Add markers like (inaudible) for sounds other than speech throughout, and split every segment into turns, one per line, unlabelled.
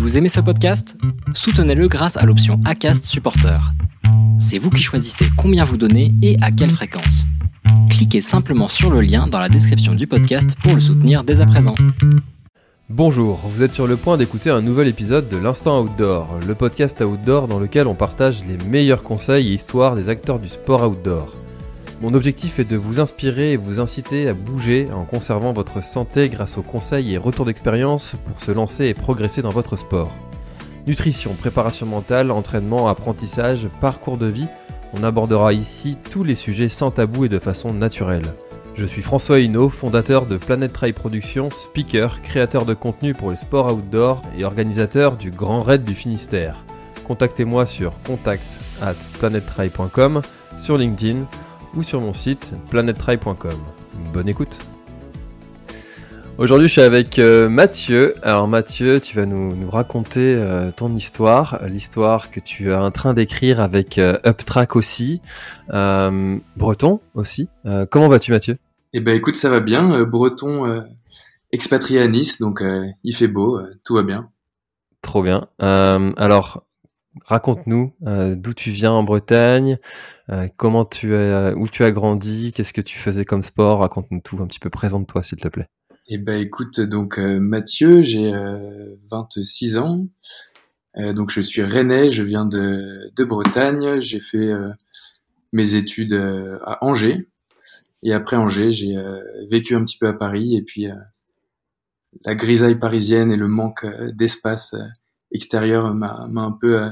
Vous aimez ce podcast? Soutenez-le grâce à l'option ACAST Supporter. C'est vous qui choisissez combien vous donnez et à quelle fréquence. Cliquez simplement sur le lien dans la description du podcast pour le soutenir dès à présent.
Bonjour, vous êtes sur le point d'écouter un nouvel épisode de l'Instant Outdoor, le podcast outdoor dans lequel on partage les meilleurs conseils et histoires des acteurs du sport outdoor. Mon objectif est de vous inspirer et vous inciter à bouger en conservant votre santé grâce aux conseils et retours d'expérience pour se lancer et progresser dans votre sport. Nutrition, préparation mentale, entraînement, apprentissage, parcours de vie, on abordera ici tous les sujets sans tabou et de façon naturelle. Je suis François Hinault, fondateur de Planet Trail Productions, speaker, créateur de contenu pour les sports outdoor et organisateur du Grand Raid du Finistère. Contactez-moi sur contact at sur LinkedIn ou sur mon site planettry.com. Bonne écoute Aujourd'hui je suis avec euh, Mathieu. Alors Mathieu, tu vas nous, raconter euh, ton histoire, l'histoire que tu as en train d'écrire avec euh, Uptrack aussi, Breton aussi. comment vas-tu Mathieu?
Eh ben écoute, ça va bien. Breton expatrié à Nice, donc il fait beau, tout va bien.
Trop bien. alors Raconte-nous euh, d'où tu viens en Bretagne, euh, comment tu as, où tu as grandi, qu'est-ce que tu faisais comme sport, raconte-nous tout un petit peu, présente-toi s'il te plaît.
Eh ben écoute, donc euh, Mathieu, j'ai 26 ans, donc je suis rennais, je viens de, de Bretagne, j'ai fait mes études à Angers, et après Angers, j'ai vécu un petit peu à Paris, et puis la grisaille parisienne et le manque d'espace extérieur m'a un peu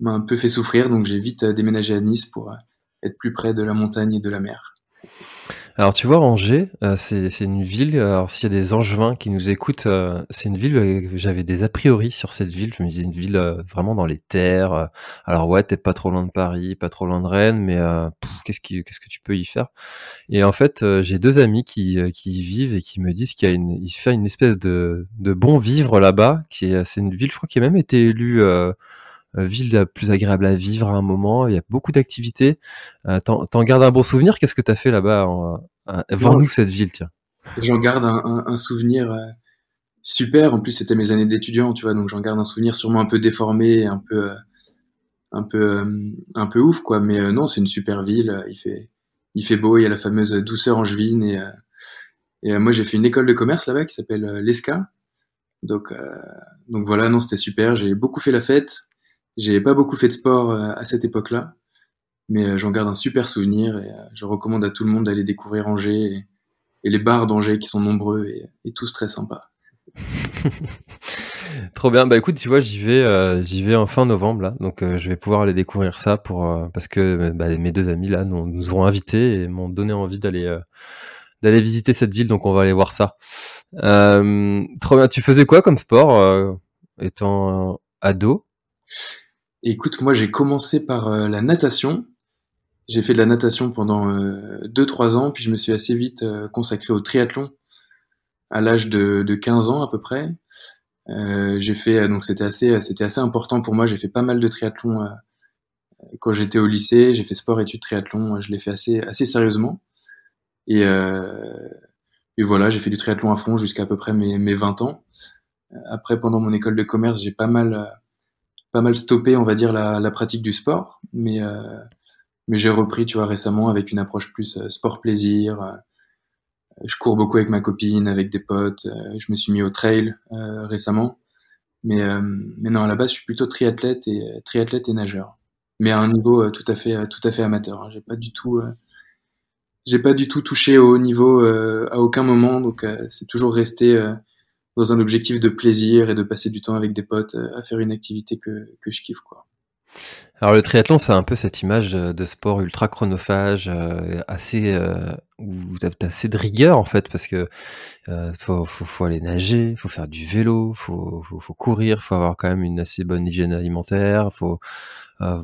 m'a un peu fait souffrir, donc j'ai vite euh, déménagé à Nice pour euh, être plus près de la montagne et de la mer.
Alors tu vois, Angers, euh, c'est une ville, alors s'il y a des angevins qui nous écoutent, c'est une ville, j'avais des a priori sur cette ville, je me disais une ville vraiment dans les terres, alors ouais, t'es pas trop loin de Paris, pas trop loin de Rennes, mais qu'est-ce qu'est-ce que tu peux y faire? Et en fait, j'ai deux amis qui, qui y vivent et qui me disent qu'il y a une, il fait une espèce de, de bon vivre là-bas, qui est, c'est une ville, je crois, qui a même été élue euh, ville la plus agréable à vivre à un moment. Il y a beaucoup d'activités. Euh, t'en, gardes un bon souvenir? Qu'est-ce que t'as fait là-bas euh, Vends-nous cette ville, tiens?
J'en garde un, souvenir super. En plus, c'était mes années d'étudiant, tu vois, donc j'en garde un souvenir sûrement un peu déformé, un peu, un peu, un peu ouf, quoi. Mais non, c'est une super ville. Il fait, il fait beau. Il y a la fameuse douceur angevine et, et moi, j'ai fait une école de commerce là-bas qui s'appelle l'ESCA. Donc, donc voilà, non, c'était super. J'ai beaucoup fait la fête. J'ai pas beaucoup fait de sport euh, à cette époque-là, mais euh, j'en garde un super souvenir et euh, je recommande à tout le monde d'aller découvrir Angers et, les bars d'Angers qui sont nombreux et, tous très sympas. (laughs)
Trop bien. Bah écoute, tu vois, j'y vais, j'y vais en fin novembre là, donc je vais pouvoir aller découvrir ça pour parce que bah, mes deux amis là nous, nous ont invités et m'ont donné envie d'aller d'aller visiter cette ville, donc on va aller voir ça. trop bien. Tu faisais quoi comme sport étant ado?
Écoute, moi j'ai commencé par euh, la natation. J'ai fait de la natation pendant 2-3 euh, ans, puis je me suis assez vite euh, consacré au triathlon à l'âge de, de, 15 ans à peu près. j'ai fait donc c'était assez c'était assez important pour moi. J'ai fait pas mal de triathlon quand j'étais au lycée. J'ai fait sport études triathlon. Je l'ai fait assez assez sérieusement. Et, et voilà, j'ai fait du triathlon à fond jusqu'à à peu près mes, mes 20 ans. Après, pendant mon école de commerce, j'ai pas mal pas mal stoppé, on va dire, la, pratique du sport, mais euh, mais j'ai repris, tu vois, récemment avec une approche plus euh, sport-plaisir. Euh, je cours beaucoup avec ma copine, avec des potes. je me suis mis au trail récemment, mais mais non, à la base, je suis plutôt triathlète et triathlète et nageur, mais à un niveau tout à fait tout à fait amateur. Hein. J'ai pas du tout j'ai pas du tout touché au haut niveau à aucun moment, donc c'est toujours resté dans un objectif de plaisir et de passer du temps avec des potes euh, à faire une activité que, que je kiffe quoi.
Alors le triathlon, c'est un peu cette image euh, de sport ultra chronophage, euh, assez euh, où t'as assez de rigueur en fait, parce que euh, faut, faut, faut, aller nager, faut faire du vélo, faut, faut, faut courir, faut avoir quand même une assez bonne hygiène alimentaire, faut euh,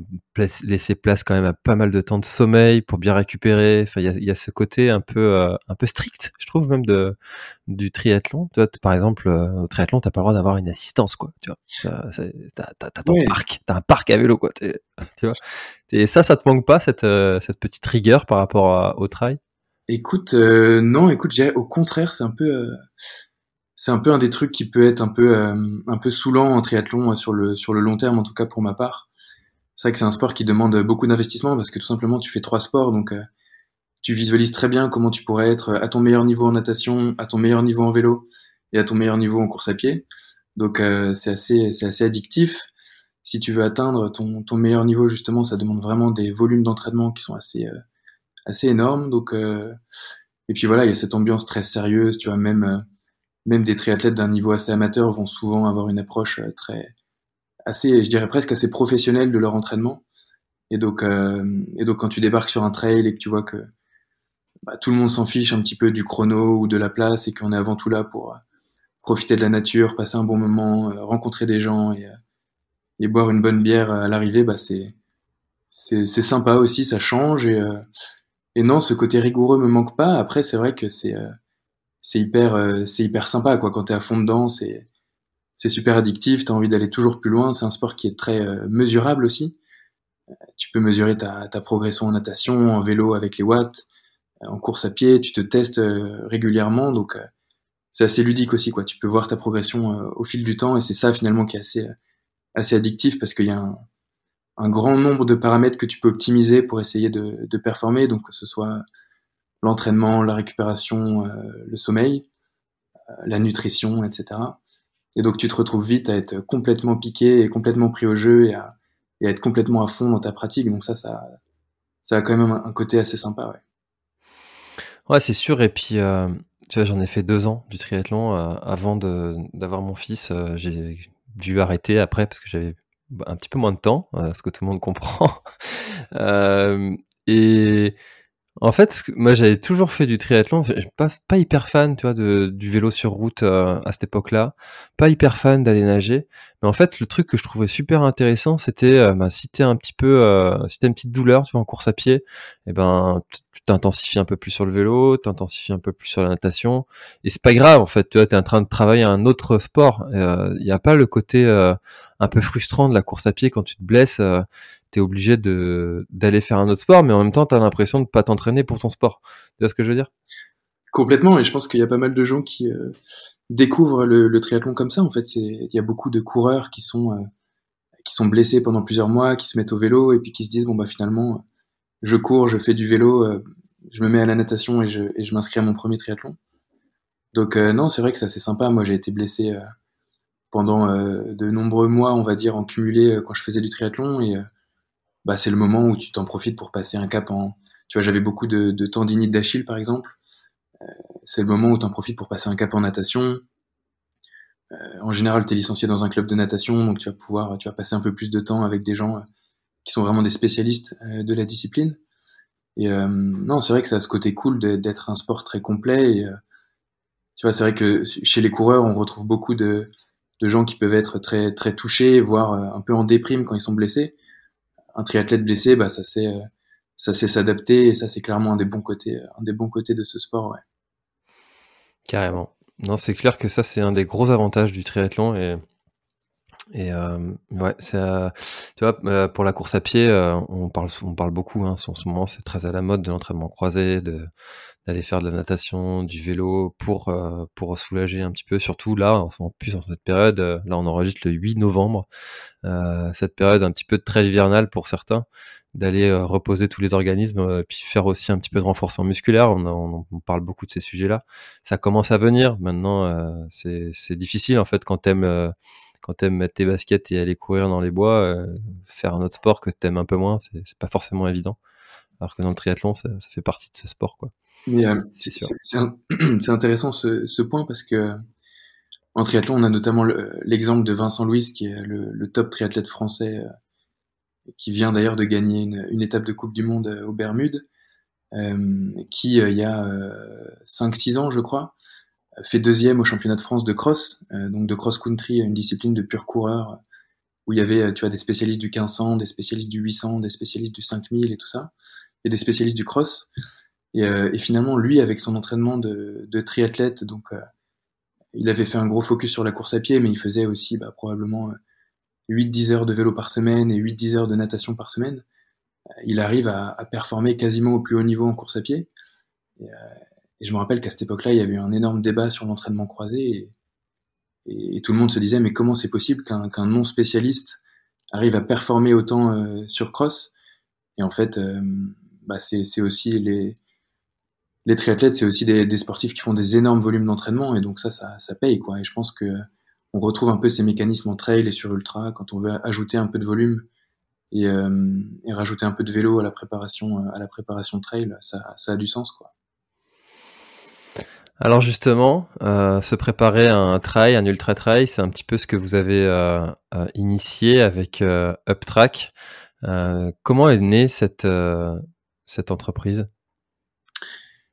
laisser place quand même à pas mal de temps de sommeil pour bien récupérer. Enfin, il y a, ce côté un peu euh, un peu strict, je trouve même de du triathlon. Toi, par exemple, euh, au triathlon, t'as pas le droit d'avoir une assistance, quoi. Tu vois, t'as, t'as, ton parc, t'as un parc à vélo, quoi. (laughs) tu vois. Et ça, ça te manque pas cette cette petite rigueur par rapport au trail?
Écoute, non, écoute, au contraire, c'est un peu c'est un peu un des trucs qui peut être un peu un peu saoulant en triathlon sur le sur le long terme en tout cas pour ma part. C'est vrai que c'est un sport qui demande beaucoup d'investissement parce que tout simplement tu fais trois sports donc tu visualises très bien comment tu pourrais être à ton meilleur niveau en natation, à ton meilleur niveau en vélo et à ton meilleur niveau en course à pied. Donc c'est assez c'est assez addictif si tu veux atteindre ton, ton, meilleur niveau, justement, ça demande vraiment des volumes d'entraînement qui sont assez, euh, assez énormes. Donc, euh, et puis voilà, il y a cette ambiance très sérieuse, tu vois, même, euh, même des triathlètes d'un niveau assez amateur vont souvent avoir une approche très, assez, je dirais presque assez professionnelle de leur entraînement. Et donc, et donc quand tu débarques sur un trail et que tu vois que bah, tout le monde s'en fiche un petit peu du chrono ou de la place et qu'on est avant tout là pour profiter de la nature, passer un bon moment, rencontrer des gens et, et boire une bonne bière à l'arrivée, bah c'est c'est sympa aussi, ça change et euh, et non, ce côté rigoureux me manque pas. Après, c'est vrai que c'est euh, c'est hyper euh, c'est hyper sympa quoi quand t'es à fond dedans, c'est c'est super addictif, t'as envie d'aller toujours plus loin. C'est un sport qui est très mesurable aussi. Tu peux mesurer ta, ta progression en natation, en vélo avec les watts, en course à pied, tu te testes régulièrement, donc c'est assez ludique aussi quoi. Tu peux voir ta progression au fil du temps et c'est ça finalement qui est assez assez addictif parce qu'il y a un, grand nombre de paramètres que tu peux optimiser pour essayer de, performer, donc que ce soit l'entraînement, la récupération, euh, le sommeil, euh, la nutrition, etc. Et donc tu te retrouves vite à être complètement piqué et complètement pris au jeu et à, être complètement à fond dans ta pratique. Donc ça, ça, a quand même un, côté assez sympa. Ouais,
ouais c'est sûr. Et puis, euh, tu vois, j'en ai fait deux ans du triathlon avant d'avoir mon fils. j'ai dû arrêter après parce que j'avais un petit peu moins de temps, euh, ce que tout le monde (laughs) comprend. euh, et en fait, moi j'avais toujours fait du triathlon, pas, pas hyper fan, tu vois, de, du vélo sur route euh, à cette époque-là, pas hyper fan d'aller nager. Mais en fait, le truc que je trouvais super intéressant, c'était euh, bah, si t'es un petit peu, euh, si t'as une petite douleur, tu vois, en course à pied, eh ben tu t'intensifies un peu plus sur le vélo, t'intensifies un peu plus sur la natation, et c'est pas grave en fait, tu vois, t'es en train de travailler un autre sport. Il n'y a pas le côté un peu frustrant de la course à pied quand tu te blesses obligé de d'aller faire un autre sport, mais en même temps, t'as l'impression de pas t'entraîner pour ton sport. Tu vois ce que je veux dire?
Complètement, et je pense qu'il y a pas mal de gens qui euh, découvrent le, triathlon comme ça. En fait, il y a beaucoup de coureurs qui sont euh, qui sont blessés pendant plusieurs mois, qui se mettent au vélo et puis qui se disent bon bah finalement, je cours, je fais du vélo, euh, je me mets à la natation et je, je m'inscris à mon premier triathlon. Donc non, c'est vrai que c'est assez sympa. Moi, j'ai été blessé pendant de nombreux mois, on va dire, en cumulé quand je faisais du triathlon et bah, c'est le moment où tu t'en profites pour passer un cap en. Tu vois, j'avais beaucoup de, de tendinite d'Achille, par exemple. Euh, c'est le moment où tu en profites pour passer un cap en natation. Euh, en général, tu es licencié dans un club de natation, donc tu vas pouvoir tu vas passer un peu plus de temps avec des gens euh, qui sont vraiment des spécialistes de la discipline. Et non, c'est vrai que ça a ce côté cool d'être un sport très complet. Et, tu vois, c'est vrai que chez les coureurs, on retrouve beaucoup de, de gens qui peuvent être très, très touchés, voire un peu en déprime quand ils sont blessés un triathlète blessé, bah, ça sait, euh, ça sait s'adapter et ça c'est clairement un des bons côtés, un des bons côtés de ce sport, ouais.
Carrément. Non, c'est clair que ça c'est un des gros avantages du triathlon et et euh, tu vois euh, pour la course à pied, on parle on parle beaucoup hein, en ce moment, c'est très à la mode de l'entraînement croisé, de d'aller faire de la natation, du vélo pour pour soulager un petit peu. Surtout là, en plus en cette période, là on enregistre le 8 novembre, euh, cette période un petit peu de très hivernale pour certains, d'aller euh, reposer tous les organismes, euh, puis faire aussi un petit peu de renforcement musculaire. On, on, parle beaucoup de ces sujets-là. Ça commence à venir. Maintenant, c'est difficile en fait quand t'aimes quand t'aimes mettre tes baskets et aller courir dans les bois, faire un autre sport que t'aimes un peu moins, c'est pas forcément évident. Alors que dans le triathlon, ça, ça fait partie de ce sport, quoi. (clears throat)
c'est intéressant ce, ce, point parce que en triathlon, on a notamment l'exemple de Vincent Louis, qui est le, top triathlète français, euh, qui vient d'ailleurs de gagner une, étape de Coupe du Monde euh, aux Bermudes, euh, qui, il y a 5-6 ans, je crois, fait deuxième au championnat de France de cross, donc de cross-country, une discipline de pur coureur, où il y avait, tu vois, des spécialistes du 1500, des spécialistes du 800, des spécialistes du 5000 et tout ça, et des spécialistes du cross. Et, finalement, lui, avec son entraînement de, triathlète, donc il avait fait un gros focus sur la course à pied, mais il faisait aussi bah, probablement 8-10 euh, heures de vélo par semaine et 8-10 heures de natation par semaine. Euh, il arrive à, performer quasiment au plus haut niveau en course à pied. Et, euh, je me rappelle qu'à cette époque-là, il y avait eu un énorme débat sur l'entraînement croisé. et, tout le monde se disait mais comment c'est possible qu'un non spécialiste arrive à performer autant sur cross? Et en fait, bah, c'est aussi les les triathlètes, c'est aussi des, des, sportifs qui font des énormes volumes d'entraînement et donc ça, ça, ça paye quoi. Et je pense que on retrouve un peu ces mécanismes en trail et sur ultra quand on veut ajouter un peu de volume et, euh, rajouter un peu de vélo à la préparation à la préparation trail, ça, ça a du sens quoi.
Alors justement, euh, se préparer à un trail, un ultra trail, c'est un petit peu ce que vous avez euh, euh initié avec euh, UpTrack. Euh, comment est née cette cette entreprise?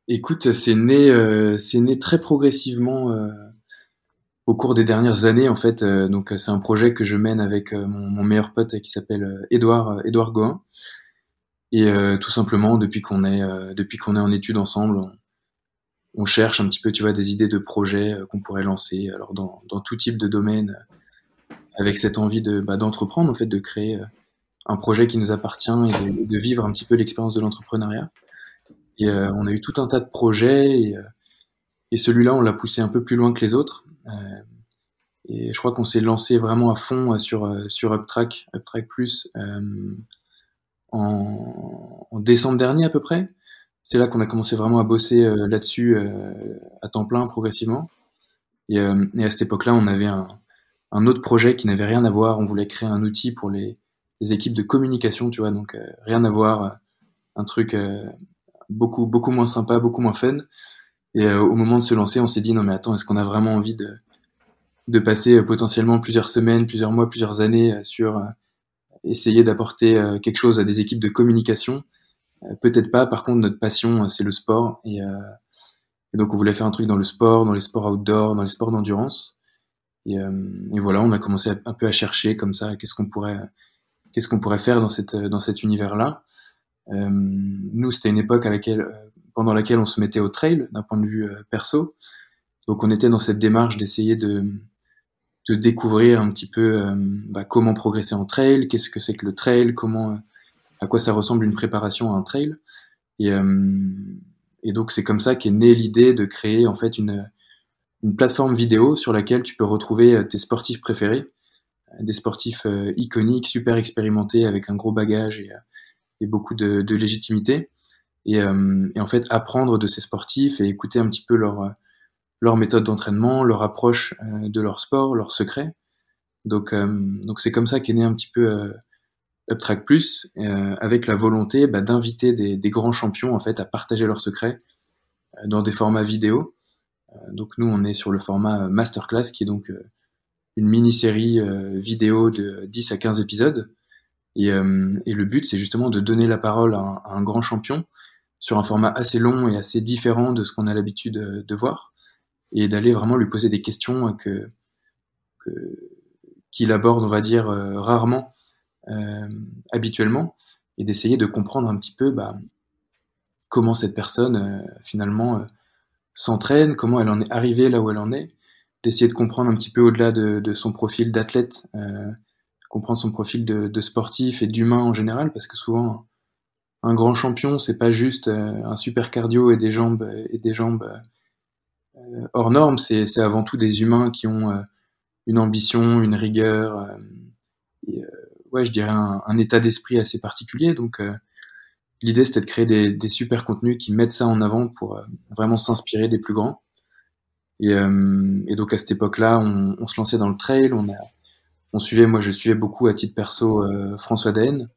Écoute, c'est né, euh, c'est né très progressivement euh, au cours des dernières années en fait. Euh, donc c'est un projet que je mène avec mon, meilleur pote qui s'appelle Édouard Édouard. Et tout simplement depuis qu'on est depuis qu'on est en études ensemble, on, cherche un petit peu, tu vois, des idées de projets qu'on pourrait lancer. Alors dans, dans tout type de domaine, avec cette envie de bah, d'entreprendre en fait, de créer un projet qui nous appartient et de, vivre un petit peu l'expérience de l'entrepreneuriat. Et euh, on a eu tout un tas de projets et, euh, et celui-là, on l'a poussé un peu plus loin que les autres. Euh, et je crois qu'on s'est lancé vraiment à fond sur, sur UpTrack, UpTrack Plus, en, en, décembre dernier à peu près. C'est là qu'on a commencé vraiment à bosser là-dessus à temps plein progressivement. Et, et à cette époque-là, on avait un, un, autre projet qui n'avait rien à voir. On voulait créer un outil pour les, équipes de communication, tu vois, donc rien à voir, un truc beaucoup, beaucoup moins sympa, beaucoup moins fun. Et euh, au moment de se lancer, on s'est dit non mais attends, est-ce qu'on a vraiment envie de, de passer euh, potentiellement plusieurs semaines, plusieurs mois, plusieurs années euh, sur essayer d'apporter quelque chose à des équipes de communication? Peut-être pas. Par contre, notre passion, c'est le sport. Et, donc, on voulait faire un truc dans le sport, dans les sports outdoor, dans les sports d'endurance. Et, voilà, on a commencé un peu à chercher comme ça, qu'est-ce qu'on pourrait, qu'est-ce qu'on pourrait faire dans cette, dans cet univers-là. Euh, nous, c'était une époque à laquelle, euh, pendant laquelle on se mettait au trail d'un point de vue euh, perso. Donc, on était dans cette démarche d'essayer de, de découvrir un petit peu bah, comment progresser en trail, qu'est-ce que c'est que le trail, comment, à quoi ça ressemble une préparation à un trail. Et, et donc c'est comme ça qu'est née l'idée de créer en fait une, une plateforme vidéo sur laquelle tu peux retrouver tes sportifs préférés, des sportifs iconiques, super expérimentés avec un gros bagage et, beaucoup de, légitimité. Euh, et, en fait, apprendre de ces sportifs et écouter un petit peu leur, méthode d'entraînement, leur approche euh, de leur sport, leurs secrets. Donc, euh, donc c'est comme ça qu'est né un petit peu UpTrack Plus, avec la volonté bah, d'inviter des, des, grands champions en fait à partager leurs secrets dans des formats vidéo. donc nous, on est sur le format Masterclass, qui est donc une mini-série vidéo de 10 à 15 épisodes. Et, euh, et le but, c'est justement de donner la parole à un, grand champion sur un format assez long et assez différent de ce qu'on a l'habitude de, voir, et d'aller vraiment lui poser des questions que qu'il aborde, on va dire, euh, rarement, euh, habituellement, et d'essayer de comprendre un petit peu bah, comment cette personne, euh, finalement, s'entraîne, comment elle en est arrivée là où elle en est, d'essayer de comprendre un petit peu au-delà de, de, son profil d'athlète, comprendre son profil de, sportif et d'humain en général, parce que souvent un grand champion, c'est pas juste euh, un super cardio et des jambes et des jambes euh, hors normes, c'est avant tout des humains qui ont euh, une ambition, une rigueur, ouais, je dirais un, état d'esprit assez particulier. Donc l'idée c'était de créer des, super contenus qui mettent ça en avant pour vraiment s'inspirer des plus grands. Et, et, donc à cette époque-là, on, on, se lançait dans le trail, on a on suivait, moi je suivais beaucoup à titre perso euh, François Daen,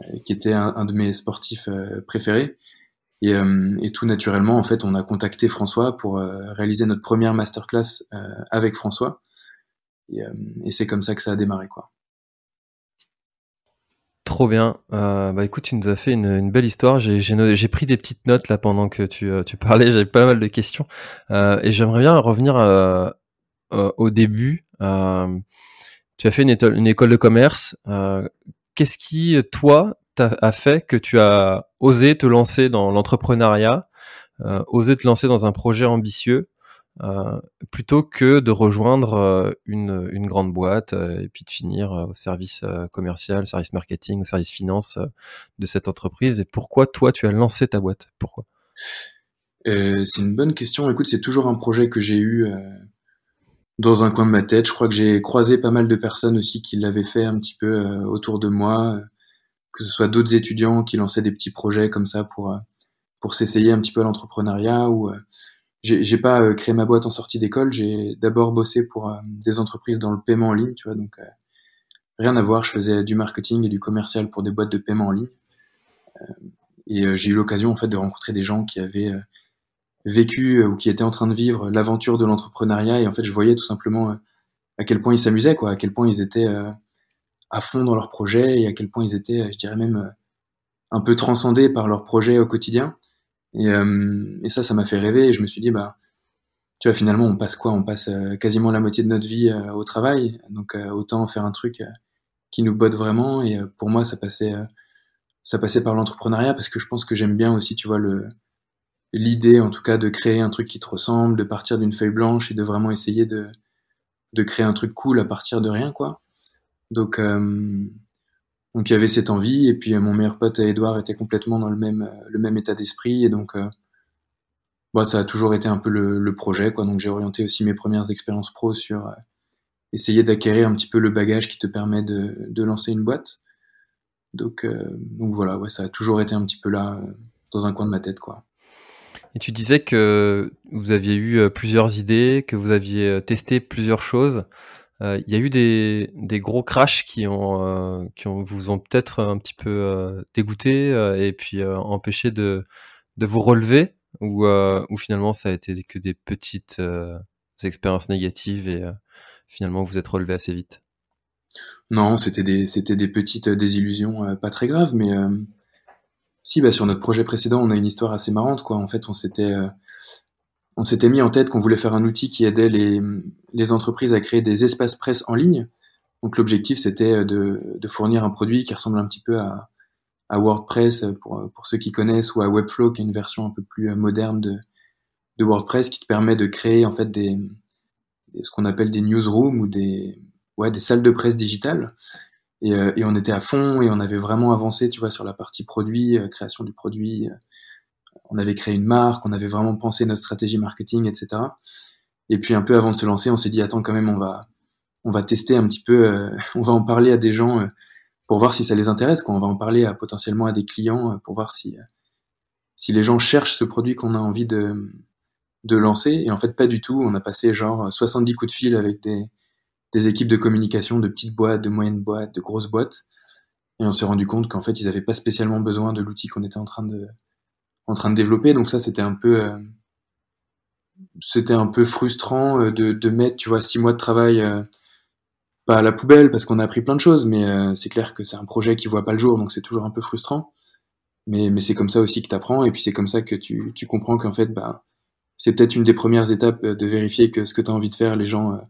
euh, qui était un, de mes sportifs euh, préférés. Et, et, tout naturellement, en fait, on a contacté François pour réaliser notre première masterclass avec François. Et, et c'est comme ça que ça a démarré, quoi.
Trop bien. Euh, bah écoute, tu nous as fait une, une belle histoire. J'ai pris des petites notes là pendant que tu, tu parlais. (laughs) J'avais pas mal de questions euh, et j'aimerais bien revenir au début. Tu as fait une, école, de commerce. Euh, qu'est-ce qui, toi, a fait que tu as osé te lancer dans l'entrepreneuriat, euh, osé te lancer dans un projet ambitieux, euh, plutôt que de rejoindre une, une grande boîte et puis de finir au service commercial, au service marketing, au service finance de cette entreprise. Et pourquoi toi, tu as lancé ta boîte? Pourquoi?
C'est une bonne question. Écoute, c'est toujours un projet que j'ai eu dans un coin de ma tête. Je crois que j'ai croisé pas mal de personnes aussi qui l'avaient fait un petit peu euh, autour de moi, que ce soit d'autres étudiants qui lançaient des petits projets comme ça pour euh, pour s'essayer un petit peu à l'entrepreneuriat ou euh, j'ai pas créé ma boîte en sortie d'école, j'ai d'abord bossé pour des entreprises dans le paiement en ligne, tu vois, donc rien à voir, je faisais du marketing et du commercial pour des boîtes de paiement en ligne. et j'ai eu l'occasion en fait de rencontrer des gens qui avaient vécu euh, ou qui étaient en train de vivre l'aventure de l'entrepreneuriat. Et en fait je voyais tout simplement euh, à quel point ils s'amusaient quoi, à quel point ils étaient euh, à fond dans leur projet et à quel point ils étaient, je dirais même un peu transcendés par leur projet au quotidien. Et, et ça, ça m'a fait rêver et je me suis dit bah tu vois finalement on passe quoi? On passe quasiment la moitié de notre vie au travail, donc autant faire un truc qui nous botte vraiment. Et pour moi ça passait ça passait par l'entrepreneuriat parce que je pense que j'aime bien aussi tu vois le l'idée en tout cas de créer un truc qui te ressemble, de partir d'une feuille blanche et de vraiment essayer de, de créer un truc cool à partir de rien quoi. Donc euh, donc il y avait cette envie et puis euh, mon meilleur pote Edouard était complètement dans le même euh, le même état d'esprit et donc bah, ça a toujours été un peu le, le projet quoi. Donc j'ai orienté aussi mes premières expériences pro sur essayer d'acquérir un petit peu le bagage qui te permet de, de lancer une boîte. Donc donc voilà, ouais, ça a toujours été un petit peu là dans un coin de ma tête quoi.
Et tu disais que vous aviez eu euh, plusieurs idées, que vous aviez euh, testé plusieurs choses. Euh, il y a eu des, des gros crashs qui ont, qui ont, vous ont peut-être un petit peu dégoûté et puis empêché de, de vous relever ou, ou finalement ça a été que des petites expériences négatives et finalement vous êtes relevé assez vite?
Non, c'était des, c'était des petites désillusions pas très graves, mais si, bah, sur notre projet précédent, on a une histoire assez marrante, quoi. En fait, on s'était, euh, on s'était mis en tête qu'on voulait faire un outil qui aidait les, entreprises à créer des espaces presse en ligne. Donc, l'objectif, c'était euh, de, fournir un produit qui ressemble un petit peu à, WordPress, pour, ceux qui connaissent, ou à Webflow, qui est une version un peu plus euh, moderne de, WordPress, qui te permet de créer, en fait, des, ce qu'on appelle des newsrooms ou des, salles de presse digitales et, euh, et, on était à fond et on avait vraiment avancé, tu vois, sur la partie produit, euh, création du produit. On avait créé une marque, on avait vraiment pensé notre stratégie marketing, etc. Et puis un peu avant de se lancer, on s'est dit attends quand même, on va on va tester un petit peu, euh, (laughs) on va en parler à des gens pour voir si ça les intéresse. Quoi. On va en parler à, potentiellement à des clients pour voir si si les gens cherchent ce produit qu'on a envie de de lancer. Et en fait, pas du tout. On a passé genre 70 coups de fil avec des des équipes de communication de petites boîtes, de moyennes boîtes, de grosses boîtes. Et on s'est rendu compte qu'en fait, ils n'avaient pas spécialement besoin de l'outil qu'on était en train de, en train de développer. Donc ça, c'était un peu, euh, c'était un peu frustrant euh, de, mettre, tu vois, six mois de travail, euh, pas à la poubelle parce qu'on a appris plein de choses, mais c'est clair que c'est un projet qui voit pas le jour, donc c'est toujours un peu frustrant. Mais, mais c'est comme ça aussi que tu apprends, et puis c'est comme ça que tu, tu comprends qu'en fait, bah, c'est peut-être une des premières étapes de vérifier que ce que tu as envie de faire, les gens euh,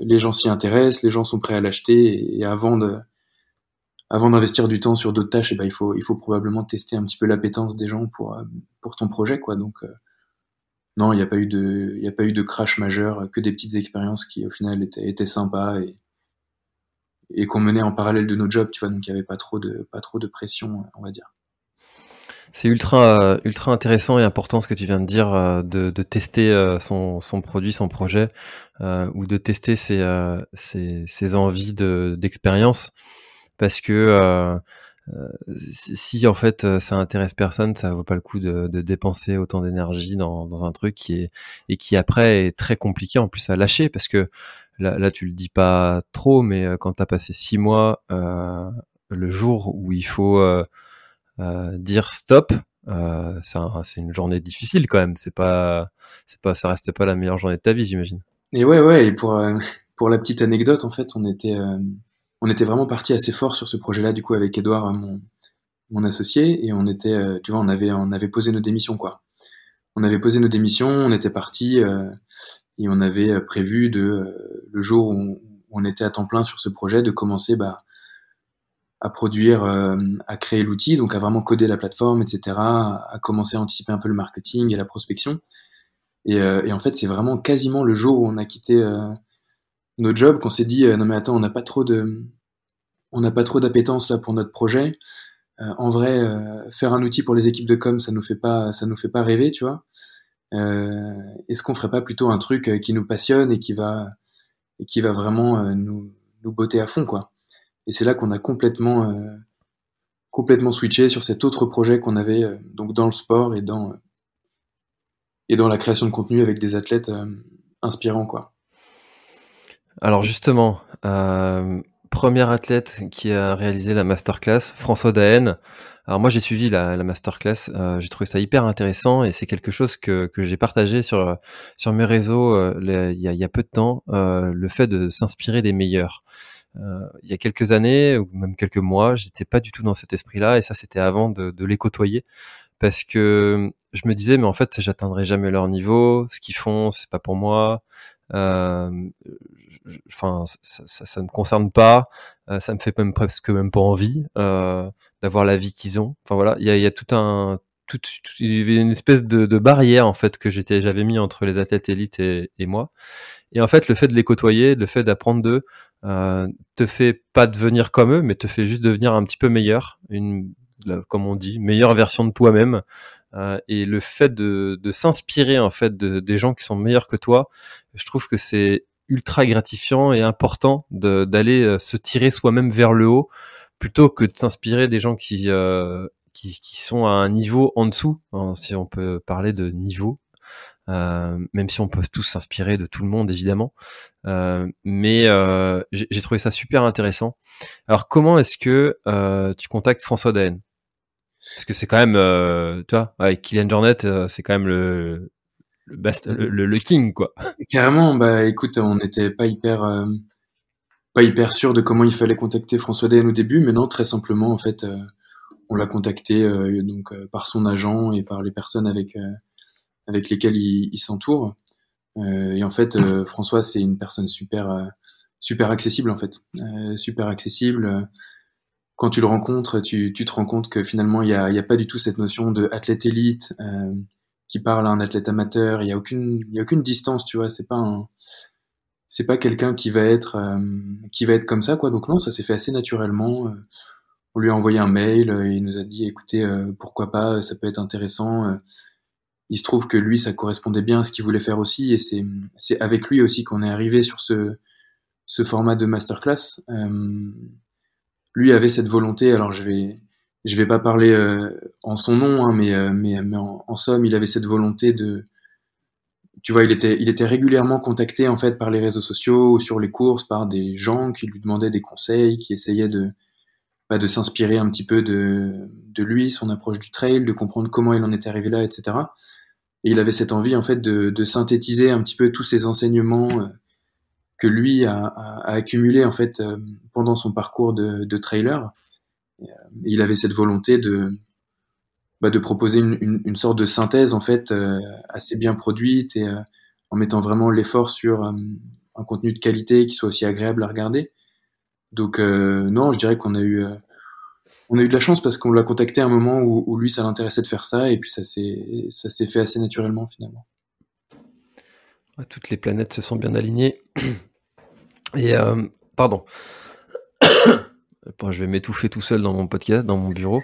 les gens s'y intéressent, les gens sont prêts à l'acheter et avant de avant d'investir du temps sur d'autres tâches, eh ben, il faut il faut probablement tester un petit peu l'appétence des gens pour euh, pour ton projet quoi. Donc euh, non, il n'y a pas eu de a pas eu de crash majeur, que des petites expériences qui au final étaient étaient sympas et et qu'on menait en parallèle de nos jobs, tu vois. Donc il n'y avait pas trop de pas trop de pression, on va dire.
C'est ultra, ultra intéressant et important ce que tu viens de dire, euh, de, de tester euh, son, son, produit, son projet, euh, ou de tester ses, ses, ses envies d'expérience, parce que si en fait ça intéresse personne, ça vaut pas le coup de, dépenser autant d'énergie dans, un truc qui est et qui après est très compliqué en plus à lâcher, parce que là, là tu le dis pas trop, mais quand tu as passé six mois, le jour où il faut euh, dire stop, euh, c'est une journée difficile quand même. C'est pas, c'est pas, ça restait pas la meilleure journée de ta vie, j'imagine.
Et ouais, ouais. Et pour euh, pour la petite anecdote, en fait, on était on était vraiment parti assez fort sur ce projet-là, du coup, avec Edouard, mon mon associé, et on était, tu vois, on avait on avait posé nos démissions, quoi. On avait posé nos démissions, on était parti et on avait prévu de le jour où on, était à temps plein sur ce projet de commencer bah à produire, euh, à créer l'outil, donc à vraiment coder la plateforme, etc., à commencer à anticiper un peu le marketing et la prospection. Euh, et en fait, c'est vraiment quasiment le jour où on a quitté euh, notre job qu'on s'est dit non mais attends, on n'a pas trop de, on n'a pas trop d'appétence là pour notre projet. en vrai, faire un outil pour les équipes de com, ça nous fait pas, ça nous fait pas rêver, tu vois. est-ce qu'on ferait pas plutôt un truc qui nous passionne et qui va qui va vraiment nous nous botter à fond quoi. Et c'est là qu'on a complètement complètement switché sur cet autre projet qu'on avait donc dans le sport et dans et dans la création de contenu avec des athlètes inspirants quoi.
Alors justement, euh, premier athlète qui a réalisé la masterclass, François Daen. Alors moi j'ai suivi la, masterclass, euh, j'ai trouvé ça hyper intéressant et c'est quelque chose que, j'ai partagé sur sur mes réseaux euh, il, y a, peu de temps, le fait de s'inspirer des meilleurs. il y a quelques années ou même quelques mois, j'étais pas du tout dans cet esprit-là et ça c'était avant de, de les côtoyer parce que je me disais mais en fait j'atteindrai jamais leur niveau, ce qu'ils font c'est pas pour moi. Euh, enfin, ça, ça, ça, me concerne pas. Euh, ça me fait même presque même pas envie euh, d'avoir la vie qu'ils ont. Enfin voilà, il y a, y a, tout un, tout, une espèce de, de barrière en fait que j'étais, j'avais mis entre les athlètes élites et, et, moi. Et en fait, le fait de les côtoyer, le fait d'apprendre d'eux, euh, te fait pas devenir comme eux, mais te fait juste devenir un petit peu meilleur, une, comme on dit, meilleure version de toi-même. Euh, et le fait de, s'inspirer en fait de, des gens qui sont meilleurs que toi, je trouve que c'est ultra gratifiant et important d'aller euh, se tirer soi-même vers le haut plutôt que de s'inspirer des gens qui, euh, qui, sont à un niveau en dessous, hein, si on peut parler de niveau, euh, même si on peut tous s'inspirer de tout le monde évidemment. Mais j'ai trouvé ça super intéressant. Alors comment est-ce que tu contactes François Daen? Parce que c'est quand même, tu vois, avec Kylian Jornet, c'est quand même le, king quoi. (laughs)
Carrément, bah écoute, on n'était pas hyper euh, pas hyper sûr de comment il fallait contacter François Dayen au début, mais non, très simplement en fait, euh, on l'a contacté euh, donc par son agent et par les personnes avec avec lesquelles il, il s'entoure. et en fait, François c'est une personne super super accessible en fait, super accessible. Quand tu le rencontres, tu, te rends compte que finalement il y a, pas du tout cette notion de athlète élite qui parle à un athlète amateur. Il y a aucune, a aucune distance, tu vois. C'est pas pas quelqu'un qui va être, euh, qui va être comme ça, quoi. Donc non, ça s'est fait assez naturellement. Euh. On lui a envoyé un mail il nous a dit, écoutez, euh, pourquoi pas, ça peut être intéressant. Il se trouve que lui, ça correspondait bien à ce qu'il voulait faire aussi, et c'est, avec lui aussi qu'on est arrivé sur ce format de masterclass. Lui avait cette volonté. Alors je vais, je vais pas parler euh, en son nom, hein, mais, euh, mais, mais en, somme, il avait cette volonté de, tu vois, il était, il était régulièrement contacté en fait par les réseaux sociaux ou sur les courses par des gens qui lui demandaient des conseils, qui essayaient de, bah, de s'inspirer un petit peu de, de lui, son approche du trail, de comprendre comment il en était arrivé là, etc. Et il avait cette envie en fait de, de synthétiser un petit peu tous ces enseignements euh, que lui a, a, a accumulés en fait pendant son parcours de, de trailer il avait cette volonté de, bah, de proposer une, une, sorte de synthèse en fait euh, assez bien produite et euh, en mettant vraiment l'effort sur euh, un contenu de qualité qui soit aussi agréable à regarder. Donc non, je dirais qu'on a eu on a eu de la chance parce qu'on l'a contacté à un moment où, où lui ça l'intéressait de faire ça et puis ça s'est ça s'est fait assez naturellement finalement.
Toutes les planètes se sont bien alignées. (clears throat) Et pardon (coughs) je vais m'étouffer tout seul dans mon podcast, dans mon bureau.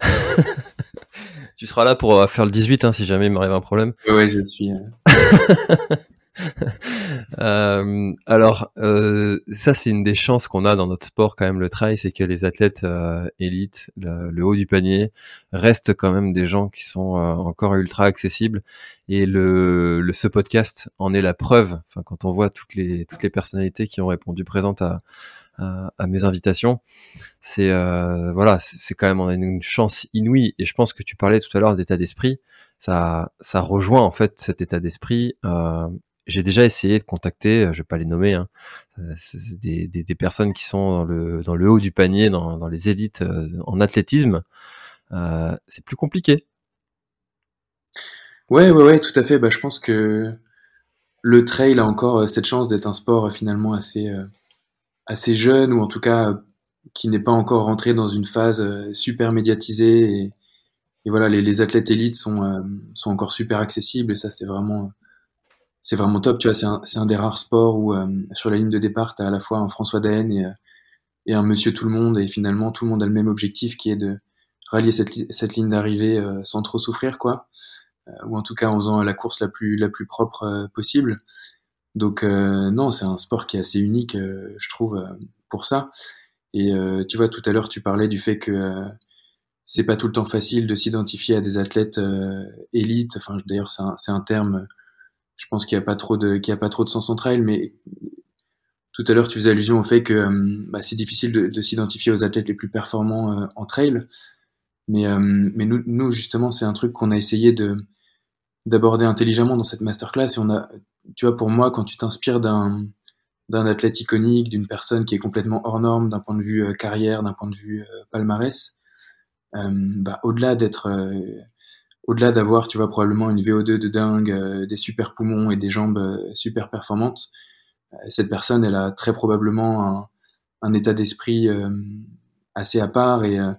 (laughs) tu seras là pour euh, faire le 18 hein, si jamais il m'arrive un problème.
Oui, je suis. (laughs) (laughs)
euh, alors, euh, ça c'est une des chances qu'on a dans notre sport quand même le trail, c'est que les athlètes euh, élites, le, haut du panier, restent quand même des gens qui sont euh, encore ultra accessibles. Et le, le, ce podcast en est la preuve. Enfin, quand on voit toutes les toutes les personnalités qui ont répondu présentes à à, mes invitations. C'est voilà, c'est quand même une chance inouïe. Et je pense que tu parlais tout à l'heure d'état d'esprit. Ça, ça rejoint en fait cet état d'esprit. Euh, j'ai déjà essayé de contacter, je vais pas les nommer, hein, euh, des, des, personnes qui sont dans le, dans le haut du panier, dans, dans les édits en athlétisme. Euh, c'est plus compliqué.
Ouais, ouais, ouais, tout à fait. Bah, je pense que le trail a encore cette chance d'être un sport finalement assez, assez jeune ou en tout cas qui n'est pas encore rentré dans une phase euh, super médiatisée et, voilà les, les, athlètes élites sont euh, sont encore super accessibles et ça c'est vraiment c'est vraiment top tu vois c'est un, un des rares sports où euh, sur la ligne de départ tu as à la fois un François Daen et, et un Monsieur tout le monde et finalement tout le monde a le même objectif qui est de rallier cette, cette ligne d'arrivée sans trop souffrir quoi ou en tout cas en faisant la course la plus la plus propre possible. Donc non, c'est un sport qui est assez unique, je trouve, pour ça. Et tu vois, tout à l'heure, tu parlais du fait que c'est pas tout le temps facile de s'identifier à des athlètes élites. Enfin, d'ailleurs, c'est un, un, terme. Je pense qu'il n'y a pas trop de, qu'il a pas trop de sens en trail, mais tout à l'heure, tu faisais allusion au fait que euh, bah, c'est difficile de, de s'identifier aux athlètes les plus performants euh, en trail. Mais, euh, mais nous, nous, justement, c'est un truc qu'on a essayé de d'aborder intelligemment dans cette masterclass. Et on a, tu vois, pour moi, quand tu t'inspires d'un d'un athlète iconique, d'une personne qui est complètement hors norme d'un point de vue carrière, d'un point de vue palmarès, bah, au-delà d'être au-delà d'avoir, tu vois, probablement une VO2 de dingue, des super poumons et des jambes super performantes, cette personne, elle a très probablement un, état d'esprit euh, assez à part et, euh,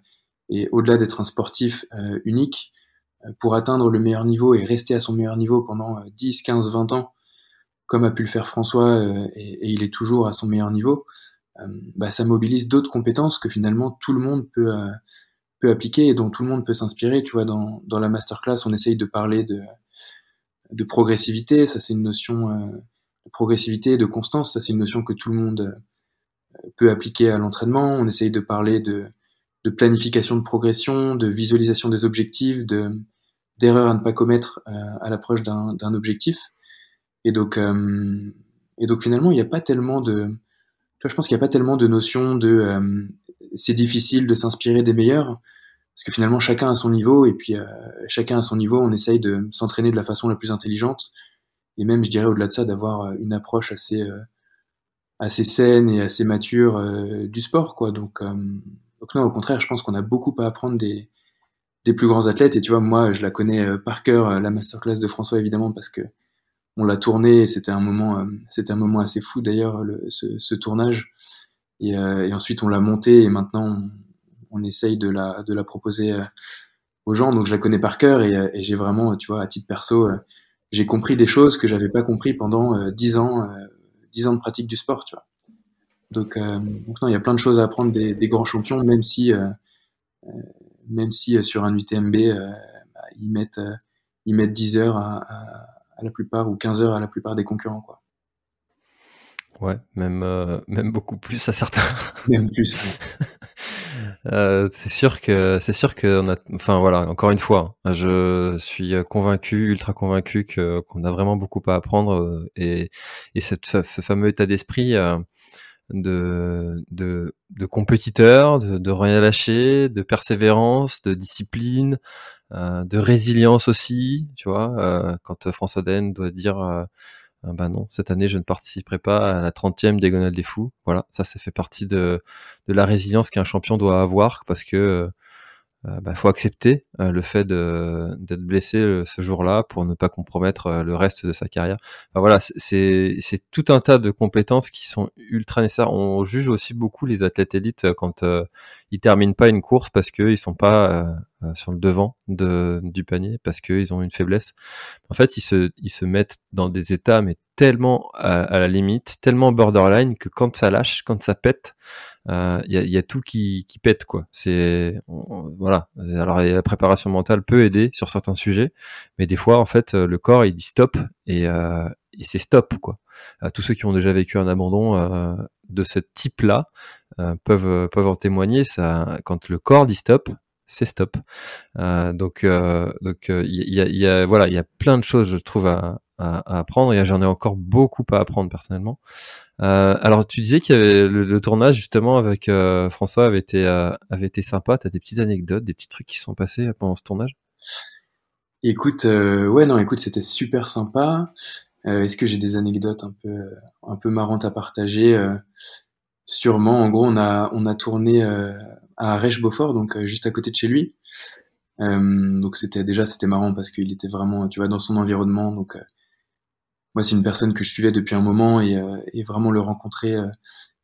au-delà d'être un sportif euh, unique, pour atteindre le meilleur niveau et rester à son meilleur niveau pendant 10, 15, 20 ans, comme a pu le faire François, et, et, il est toujours à son meilleur niveau, bah, ça mobilise d'autres compétences que finalement tout le monde peut, peut appliquer et dont tout le monde peut s'inspirer. Tu vois, dans, la masterclass, on essaye de parler de, progressivité, ça c'est une notion de progressivité, de constance. Ça, c'est une notion que tout le monde euh, peut appliquer à l'entraînement. On essaye de parler de, planification de progression, de visualisation des objectifs, de d'erreurs à ne pas commettre euh, à l'approche d'un objectif. Et donc, euh, et donc finalement, il n'y a pas tellement de, je pense qu'il n'y a pas tellement de notion de euh, c'est difficile de s'inspirer des meilleurs, parce que finalement chacun a son niveau et puis chacun à son niveau, on essaye de s'entraîner de la façon la plus intelligente. Et même je dirais au-delà de ça d'avoir euh, une approche assez euh, assez saine et assez mature euh, du sport quoi. Donc non au contraire je pense qu'on a beaucoup à apprendre des plus grands athlètes. Et tu vois moi je la connais par cœur la masterclass de François évidemment parce que on l'a tourné et c'était un moment c'était un moment assez fou d'ailleurs ce, tournage et, et, ensuite on l'a monté et maintenant on, essaye de la de la proposer aux gens donc je la connais par cœur et, et j'ai vraiment tu vois à titre perso j'ai compris des choses que j'avais pas compris pendant euh, dix ans, euh, dix ans de pratique du sport, tu vois. Donc, euh, non, il y a plein de choses à apprendre des, grands champions, même si, même si sur un UTMB, bah, ils mettent, ils mettent 10 heures à, à, à, la plupart ou 15 heures à la plupart des concurrents, quoi.
Ouais, même, (laughs) même beaucoup plus à certains. (laughs)
Même plus. (laughs)
Euh, c'est sûr que c'est sûr que on a, enfin voilà, encore une fois, hein, je suis convaincu, ultra convaincu que qu'on a vraiment beaucoup à apprendre euh, et et cette, ce fameux état d'esprit euh, de, de de compétiteur, de, de rien lâcher, de persévérance, de discipline, de résilience aussi, tu vois, quand François Den doit dire ah bah non, cette année je ne participerai pas à la 30e diagonale des fous. Voilà, ça, ça fait partie de, de la résilience qu'un champion doit avoir parce que euh, bah, faut accepter euh, le fait d'être blessé euh, ce jour-là pour ne pas compromettre le reste de sa carrière. voilà, c'est tout un tas de compétences qui sont ultra nécessaires. On juge aussi beaucoup les athlètes élites quand ils terminent pas une course parce qu'ils sont pas sur le devant de, du panier parce qu'ils ont une faiblesse. En fait, ils se, ils se mettent dans des états mais tellement à la limite, tellement borderline que quand ça lâche, quand ça pète, il euh, y, y, a, tout qui, qui pète quoi. C'est voilà. Alors la préparation mentale peut aider sur certains sujets, mais des fois en fait le corps il dit stop et, euh, et c'est stop quoi. Euh, tous ceux qui ont déjà vécu un abandon euh, de ce type-là euh, peuvent peuvent en témoigner. Ça, quand le corps dit stop, c'est stop. donc donc il y a, voilà il y a plein de choses je trouve à, apprendre et j'en ai encore beaucoup à apprendre personnellement. Euh, alors, tu disais qu'il y avait le, tournage justement avec euh, François avait été euh, avait été sympa. T'as des petites anecdotes, des petits trucs qui sont passés pendant ce tournage?
Écoute, ouais, non, écoute, c'était super sympa. Est-ce que j'ai des anecdotes un peu un peu marrantes à partager? Sûrement. En gros, on a on a tourné à Rech-Beaufort, donc juste à côté de chez lui. donc c'était déjà c'était marrant parce qu'il était vraiment, tu vois, dans son environnement, donc moi, c'est une personne que je suivais depuis un moment et, euh, vraiment le rencontrer euh,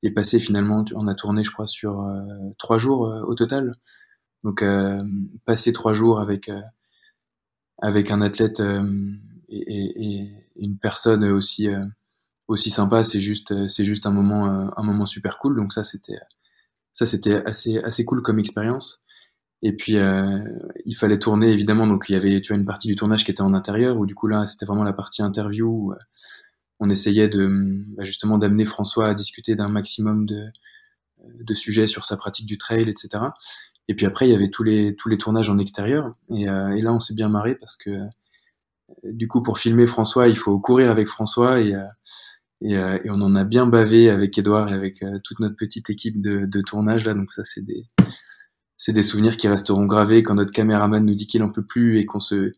et passer finalement, on a tourné, je crois, sur euh, trois jours au total. Donc, passer trois jours avec avec un athlète et, et, et, une personne aussi aussi sympa, c'est juste c'est juste un moment un moment super cool. Donc ça, c'était ça c'était assez assez cool comme expérience. Et puis il fallait tourner évidemment, donc il y avait tu vois une partie du tournage qui était en intérieur, où du coup là c'était vraiment la partie interview. Où, on essayait de bah, justement d'amener François à discuter d'un maximum de, de sujets sur sa pratique du trail, etc. Et puis après, il y avait tous les, tous les tournages en extérieur. Et, euh, et là, on s'est bien marré parce que euh, du coup, pour filmer François, il faut courir avec François et, euh, et, et on en a bien bavé avec Edouard et avec toute notre petite équipe de, de tournage là. Donc ça, c'est des, c'est des souvenirs qui resteront gravés quand notre caméraman nous dit qu'il en peut plus et qu'on se,